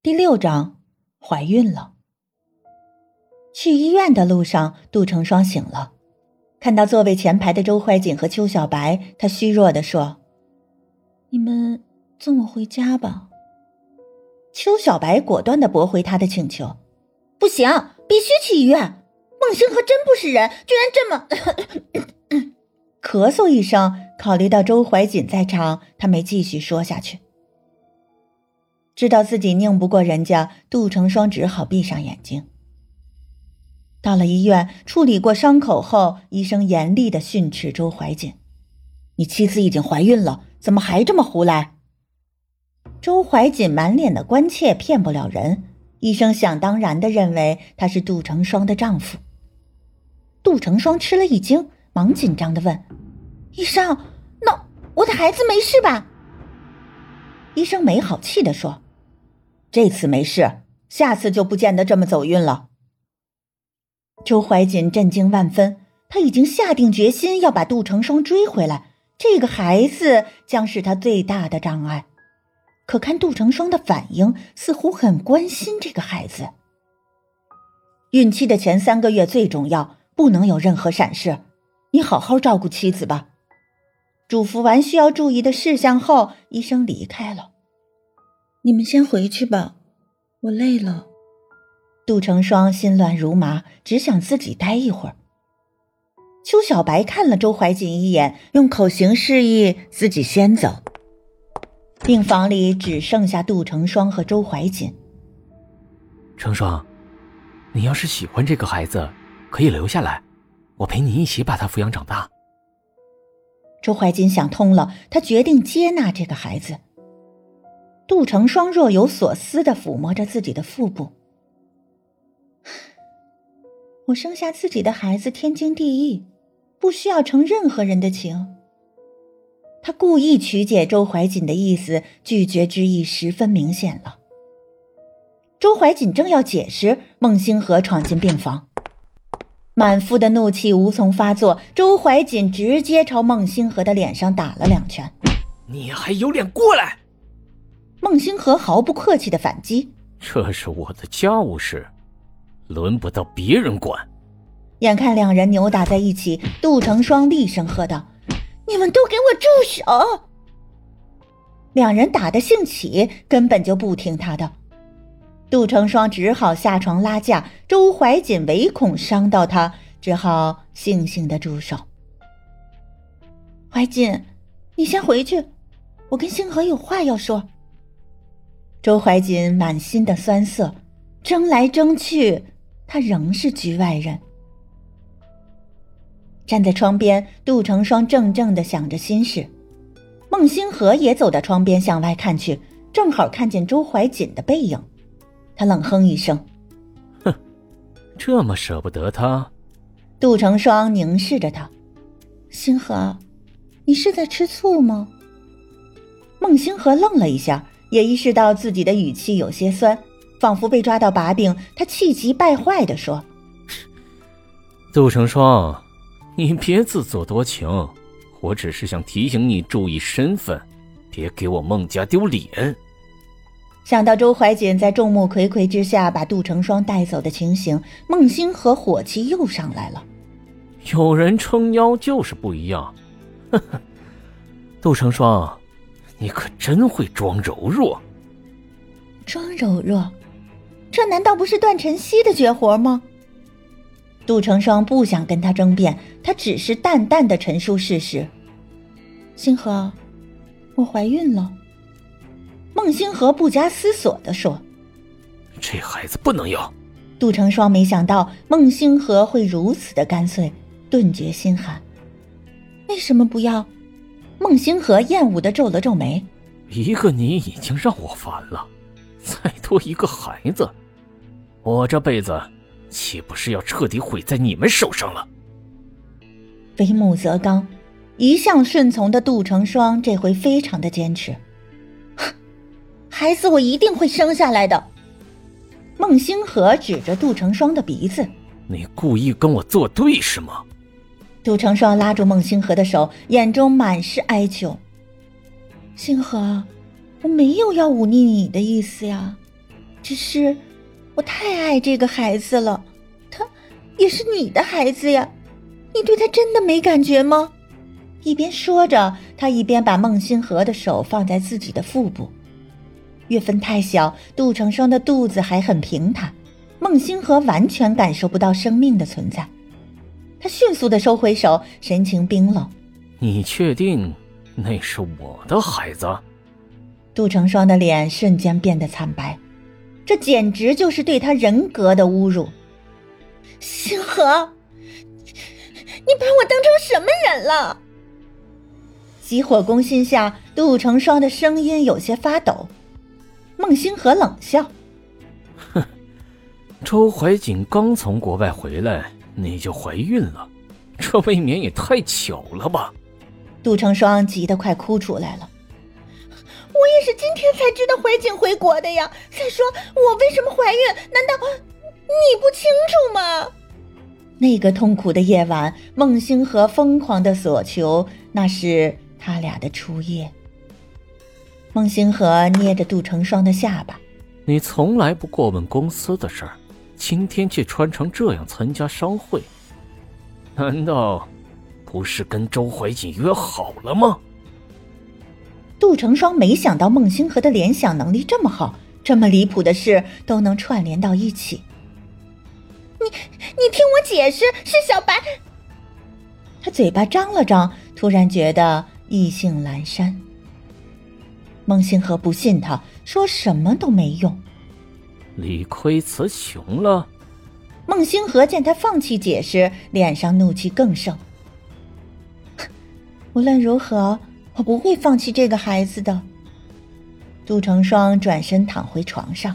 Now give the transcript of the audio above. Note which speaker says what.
Speaker 1: 第六章，怀孕了。去医院的路上，杜成双醒了，看到座位前排的周怀瑾和邱小白，他虚弱的说：“你们送我回家吧。”邱小白果断的驳回他的请求：“不行，必须去医院。孟星河真不是人，居然这么……”咳嗽一声，考虑到周怀瑾在场，他没继续说下去。知道自己拧不过人家，杜成双只好闭上眼睛。到了医院，处理过伤口后，医生严厉的训斥周怀瑾：“你妻子已经怀孕了，怎么还这么胡来？”周怀瑾满脸的关切骗不了人，医生想当然的认为他是杜成双的丈夫。杜成双吃了一惊，忙紧张的问：“医生，那我的孩子没事吧？”医生没好气的说。这次没事，下次就不见得这么走运了。周怀瑾震惊万分，他已经下定决心要把杜成双追回来，这个孩子将是他最大的障碍。可看杜成双的反应，似乎很关心这个孩子。孕期的前三个月最重要，不能有任何闪失，你好好照顾妻子吧。嘱咐完需要注意的事项后，医生离开了。你们先回去吧，我累了。杜成双心乱如麻，只想自己待一会儿。邱小白看了周怀瑾一眼，用口型示意自己先走。病房里只剩下杜成双和周怀瑾。
Speaker 2: 成双，你要是喜欢这个孩子，可以留下来，我陪你一起把他抚养长大。
Speaker 1: 周怀瑾想通了，他决定接纳这个孩子。杜成双若有所思的抚摸着自己的腹部。我生下自己的孩子天经地义，不需要承任何人的情。他故意曲解周怀瑾的意思，拒绝之意十分明显了。周怀瑾正要解释，孟星河闯进病房，满腹的怒气无从发作，周怀瑾直接朝孟星河的脸上打了两拳。
Speaker 2: 你还有脸过来？
Speaker 1: 孟星河毫不客气的反击：“
Speaker 2: 这是我的家务事，轮不到别人管。”
Speaker 1: 眼看两人扭打在一起，杜成双厉声喝道：“你们都给我住手！”两人打得兴起，根本就不听他的。杜成双只好下床拉架，周怀瑾唯恐伤到他，只好悻悻的住手。怀瑾，你先回去，我跟星河有话要说。周怀瑾满心的酸涩，争来争去，他仍是局外人。站在窗边，杜成双怔怔的想着心事。孟星河也走到窗边向外看去，正好看见周怀瑾的背影。他冷哼一声：“
Speaker 2: 哼，这么舍不得他？”
Speaker 1: 杜成双凝视着他：“星河，你是在吃醋吗？”孟星河愣了一下。也意识到自己的语气有些酸，仿佛被抓到把柄。他气急败坏的说：“
Speaker 2: 杜成双，你别自作多情，我只是想提醒你注意身份，别给我孟家丢脸。”
Speaker 1: 想到周怀瑾在众目睽睽之下把杜成双带走的情形，孟星河火气又上来了。
Speaker 2: 有人撑腰就是不一样，呵 呵，杜成双。你可真会装柔弱，
Speaker 1: 装柔弱，这难道不是段晨曦的绝活吗？杜成双不想跟他争辩，他只是淡淡的陈述事实。星河，我怀孕了。孟星河不加思索的说：“
Speaker 2: 这孩子不能要。”
Speaker 1: 杜成双没想到孟星河会如此的干脆，顿觉心寒。为什么不要？孟星河厌恶的皱了皱眉：“
Speaker 2: 一个你已经让我烦了，再多一个孩子，我这辈子岂不是要彻底毁在你们手上了？”
Speaker 1: 为木则刚，一向顺从的杜成双这回非常的坚持：“ 孩子我一定会生下来的。”孟星河指着杜成双的鼻子：“
Speaker 2: 你故意跟我作对是吗？”
Speaker 1: 杜成双拉住孟星河的手，眼中满是哀求：“星河，我没有要忤逆你的意思呀。”只是我太爱这个孩子了，他也是你的孩子呀，你对他真的没感觉吗？一边说着，他一边把孟星河的手放在自己的腹部。月份太小，杜成双的肚子还很平坦，孟星河完全感受不到生命的存在。他迅速的收回手，神情冰冷。
Speaker 2: 你确定那是我的孩子？
Speaker 1: 杜成双的脸瞬间变得惨白，这简直就是对他人格的侮辱。星河，你把我当成什么人了？急火攻心下，杜成双的声音有些发抖。孟星河冷笑：“
Speaker 2: 哼，周怀瑾刚从国外回来，你就怀孕了，这未免也太巧了吧？”
Speaker 1: 杜成双急得快哭出来了。我也是今天才知道怀瑾回国的呀。再说我为什么怀孕？难道你不清楚吗？那个痛苦的夜晚，孟星河疯狂的索求，那是他俩的初夜。孟星河捏着杜成双的下巴：“
Speaker 2: 你从来不过问公司的事儿，今天却穿成这样参加商会，难道不是跟周怀瑾约好了吗？”
Speaker 1: 杜成双没想到孟星河的联想能力这么好，这么离谱的事都能串联到一起。你你听我解释，是小白。他嘴巴张了张，突然觉得意兴阑珊。孟星河不信他，说什么都没用。
Speaker 2: 理亏词穷了。
Speaker 1: 孟星河见他放弃解释，脸上怒气更盛。无论如何。我不会放弃这个孩子的。杜成双转身躺回床上。